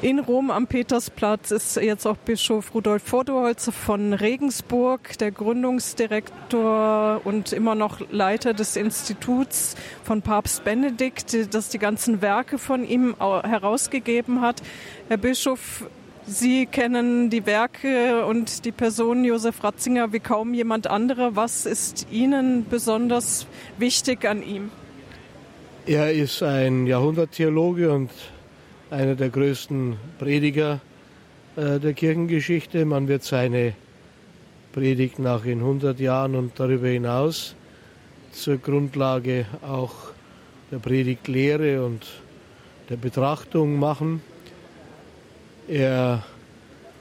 In Rom am Petersplatz ist jetzt auch Bischof Rudolf Voderholzer von Regensburg, der Gründungsdirektor und immer noch Leiter des Instituts von Papst Benedikt, das die ganzen Werke von ihm herausgegeben hat. Herr Bischof, Sie kennen die Werke und die Person Josef Ratzinger wie kaum jemand anderer. Was ist Ihnen besonders wichtig an ihm? Er ist ein Jahrhunderttheologe und einer der größten Prediger äh, der Kirchengeschichte. Man wird seine Predigt nach in 100 Jahren und darüber hinaus zur Grundlage auch der Predigtlehre und der Betrachtung machen. Er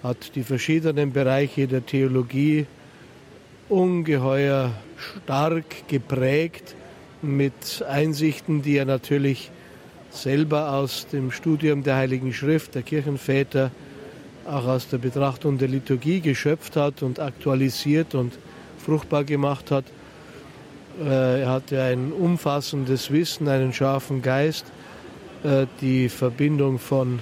hat die verschiedenen Bereiche der Theologie ungeheuer stark geprägt mit Einsichten, die er natürlich selber aus dem Studium der Heiligen Schrift, der Kirchenväter, auch aus der Betrachtung der Liturgie geschöpft hat und aktualisiert und fruchtbar gemacht hat. Äh, er hatte ein umfassendes Wissen, einen scharfen Geist, äh, die Verbindung von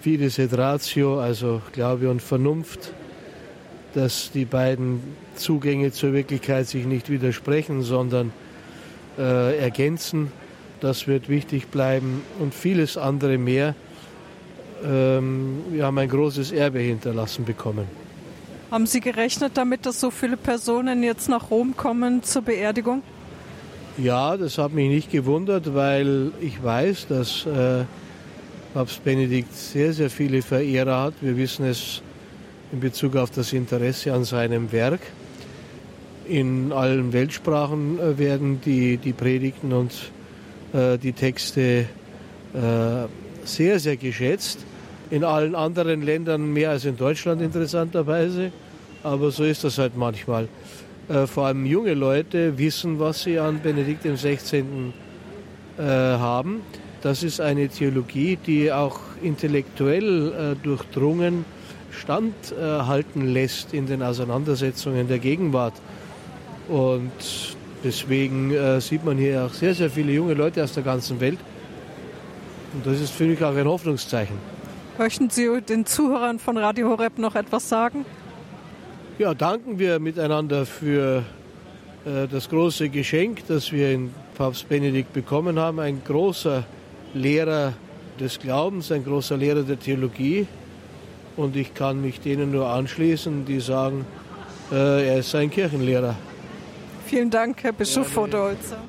Fides et Ratio, also Glaube und Vernunft, dass die beiden Zugänge zur Wirklichkeit sich nicht widersprechen, sondern äh, ergänzen das wird wichtig bleiben und vieles andere mehr. Ähm, wir haben ein großes Erbe hinterlassen bekommen. Haben Sie gerechnet damit, dass so viele Personen jetzt nach Rom kommen zur Beerdigung? Ja, das hat mich nicht gewundert, weil ich weiß, dass äh, Papst Benedikt sehr, sehr viele Verehrer hat. Wir wissen es in Bezug auf das Interesse an seinem Werk. In allen Weltsprachen äh, werden die, die Predigten und die Texte äh, sehr, sehr geschätzt. In allen anderen Ländern mehr als in Deutschland interessanterweise. Aber so ist das halt manchmal. Äh, vor allem junge Leute wissen, was sie an Benedikt XVI. haben. Das ist eine Theologie, die auch intellektuell durchdrungen standhalten lässt in den Auseinandersetzungen der Gegenwart. Und Deswegen äh, sieht man hier auch sehr, sehr viele junge Leute aus der ganzen Welt. Und das ist für mich auch ein Hoffnungszeichen. Möchten Sie den Zuhörern von Radio Horeb noch etwas sagen? Ja, danken wir miteinander für äh, das große Geschenk, das wir in Papst Benedikt bekommen haben. Ein großer Lehrer des Glaubens, ein großer Lehrer der Theologie. Und ich kann mich denen nur anschließen, die sagen, äh, er ist ein Kirchenlehrer. Vielen Dank, Herr Bischof Voderholzer.